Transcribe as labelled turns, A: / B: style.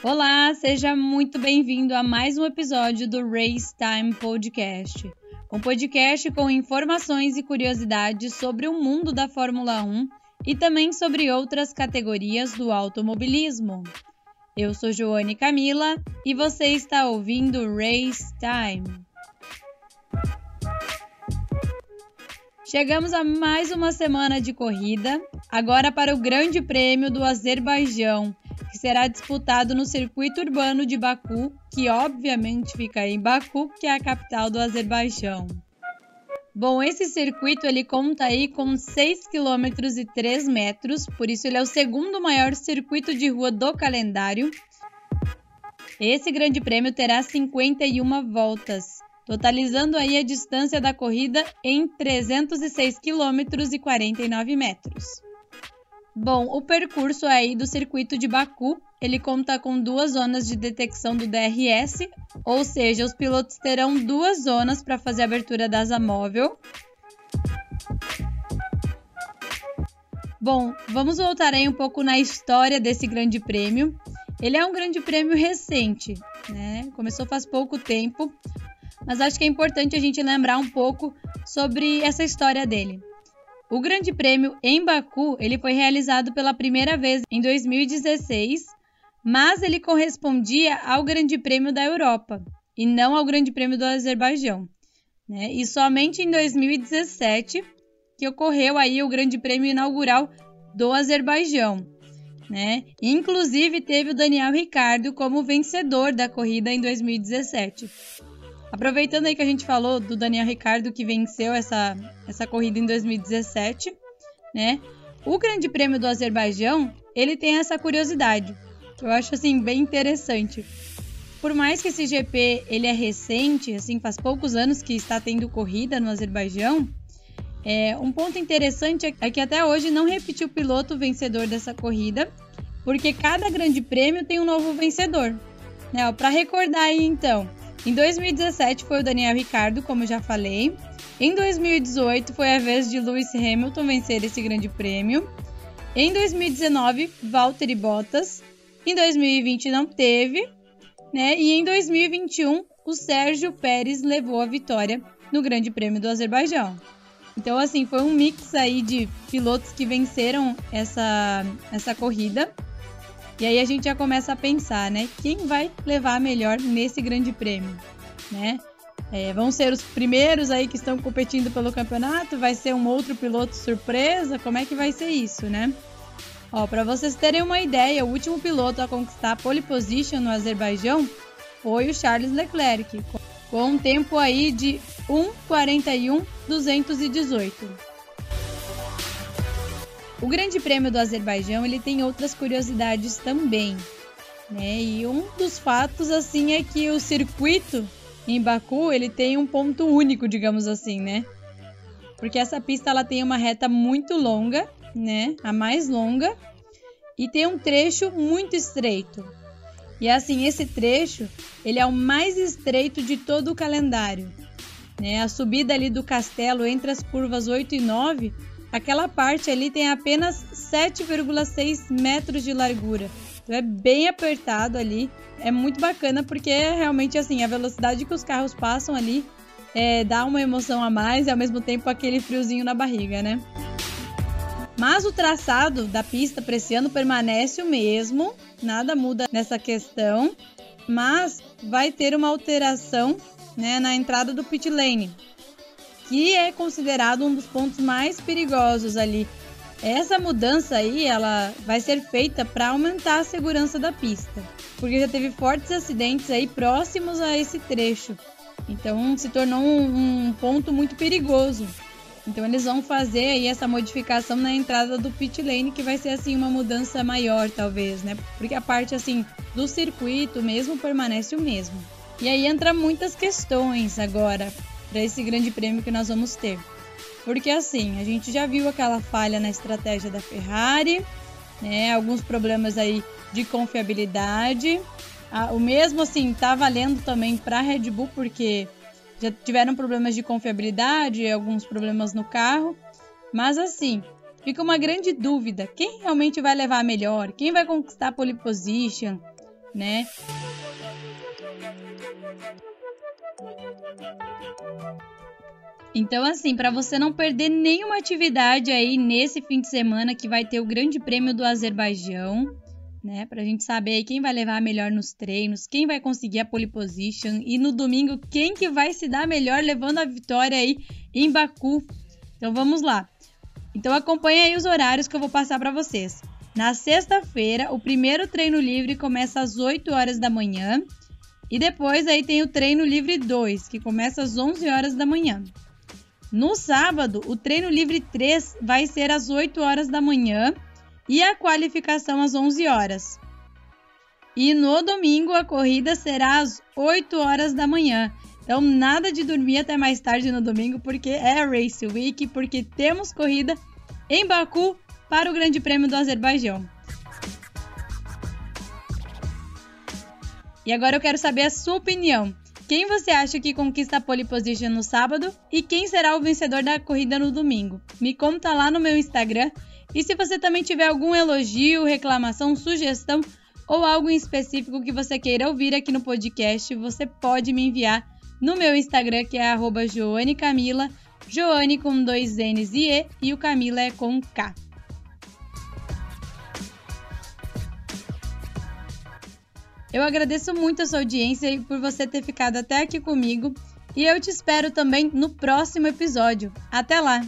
A: Olá, seja muito bem-vindo a mais um episódio do Race Time Podcast. Um podcast com informações e curiosidades sobre o mundo da Fórmula 1 e também sobre outras categorias do automobilismo. Eu sou Joane Camila e você está ouvindo Race Time. Chegamos a mais uma semana de corrida, agora para o Grande Prêmio do Azerbaijão, que será disputado no circuito urbano de Baku, que obviamente fica em Baku, que é a capital do Azerbaijão. Bom, esse circuito ele conta aí com 6 km e 3 metros, por isso ele é o segundo maior circuito de rua do calendário. Esse grande prêmio terá 51 voltas, totalizando aí a distância da corrida em 306 km e 49 metros. Bom, o percurso aí do circuito de Baku, ele conta com duas zonas de detecção do DRS, ou seja, os pilotos terão duas zonas para fazer a abertura da asa móvel. Bom, vamos voltar aí um pouco na história desse grande prêmio. Ele é um grande prêmio recente, né? Começou faz pouco tempo, mas acho que é importante a gente lembrar um pouco sobre essa história dele. O Grande Prêmio em Baku ele foi realizado pela primeira vez em 2016, mas ele correspondia ao Grande Prêmio da Europa e não ao Grande Prêmio do Azerbaijão. Né? E somente em 2017 que ocorreu aí o Grande Prêmio inaugural do Azerbaijão. Né? Inclusive teve o Daniel Ricardo como vencedor da corrida em 2017. Aproveitando aí que a gente falou do Daniel Ricardo que venceu essa, essa corrida em 2017, né? O Grande Prêmio do Azerbaijão, ele tem essa curiosidade. Eu acho assim bem interessante. Por mais que esse GP ele é recente, assim, faz poucos anos que está tendo corrida no Azerbaijão, é, um ponto interessante é que até hoje não repetiu o piloto vencedor dessa corrida, porque cada grande prêmio tem um novo vencedor. Né? Para recordar aí então, em 2017 foi o Daniel Ricardo, como já falei. Em 2018 foi a vez de Lewis Hamilton vencer esse grande prêmio. Em 2019, Valtteri Bottas. Em 2020 não teve, né? E em 2021 o Sérgio Pérez levou a vitória no Grande Prêmio do Azerbaijão. Então assim, foi um mix aí de pilotos que venceram essa essa corrida e aí a gente já começa a pensar, né? Quem vai levar melhor nesse grande prêmio, né? É, vão ser os primeiros aí que estão competindo pelo campeonato? Vai ser um outro piloto surpresa? Como é que vai ser isso, né? Ó, para vocês terem uma ideia, o último piloto a conquistar a pole position no Azerbaijão foi o Charles Leclerc, com um tempo aí de 1:41.218. O Grande Prêmio do Azerbaijão ele tem outras curiosidades também, né? E um dos fatos assim é que o circuito em Baku ele tem um ponto único, digamos assim, né? Porque essa pista ela tem uma reta muito longa, né? A mais longa e tem um trecho muito estreito. E assim, esse trecho, ele é o mais estreito de todo o calendário. Né? A subida ali do castelo entre as curvas 8 e 9 Aquela parte ali tem apenas 7,6 metros de largura. Então é bem apertado ali. É muito bacana porque é realmente assim, a velocidade que os carros passam ali é, dá uma emoção a mais e ao mesmo tempo aquele friozinho na barriga, né? Mas o traçado da pista para esse ano permanece o mesmo, nada muda nessa questão, mas vai ter uma alteração né, na entrada do pit lane que é considerado um dos pontos mais perigosos ali. Essa mudança aí, ela vai ser feita para aumentar a segurança da pista, porque já teve fortes acidentes aí próximos a esse trecho. Então se tornou um, um ponto muito perigoso. Então eles vão fazer aí essa modificação na entrada do pit lane, que vai ser assim uma mudança maior, talvez, né? Porque a parte assim do circuito mesmo permanece o mesmo. E aí entra muitas questões agora para esse grande prêmio que nós vamos ter. Porque assim, a gente já viu aquela falha na estratégia da Ferrari, né? Alguns problemas aí de confiabilidade. Ah, o mesmo assim tá valendo também para a Red Bull porque já tiveram problemas de confiabilidade, alguns problemas no carro. Mas assim, fica uma grande dúvida: quem realmente vai levar melhor? Quem vai conquistar a pole position? né? Então, assim, para você não perder nenhuma atividade aí nesse fim de semana que vai ter o Grande Prêmio do Azerbaijão, né? Pra gente saber quem vai levar melhor nos treinos, quem vai conseguir a pole position e no domingo quem que vai se dar melhor levando a vitória aí em Baku. Então vamos lá. Então acompanhe aí os horários que eu vou passar para vocês. Na sexta-feira, o primeiro treino livre começa às 8 horas da manhã e depois aí tem o treino livre 2, que começa às 11 horas da manhã. No sábado, o treino livre 3 vai ser às 8 horas da manhã e a qualificação às 11 horas. E no domingo a corrida será às 8 horas da manhã. Então nada de dormir até mais tarde no domingo porque é Race Week, porque temos corrida em Baku para o Grande Prêmio do Azerbaijão. E agora eu quero saber a sua opinião. Quem você acha que conquista a pole position no sábado e quem será o vencedor da corrida no domingo? Me conta lá no meu Instagram. E se você também tiver algum elogio, reclamação, sugestão ou algo em específico que você queira ouvir aqui no podcast, você pode me enviar no meu Instagram, que é @joanecamila, Joane com dois N's e E e o Camila é com K. Eu agradeço muito a sua audiência e por você ter ficado até aqui comigo. E eu te espero também no próximo episódio. Até lá!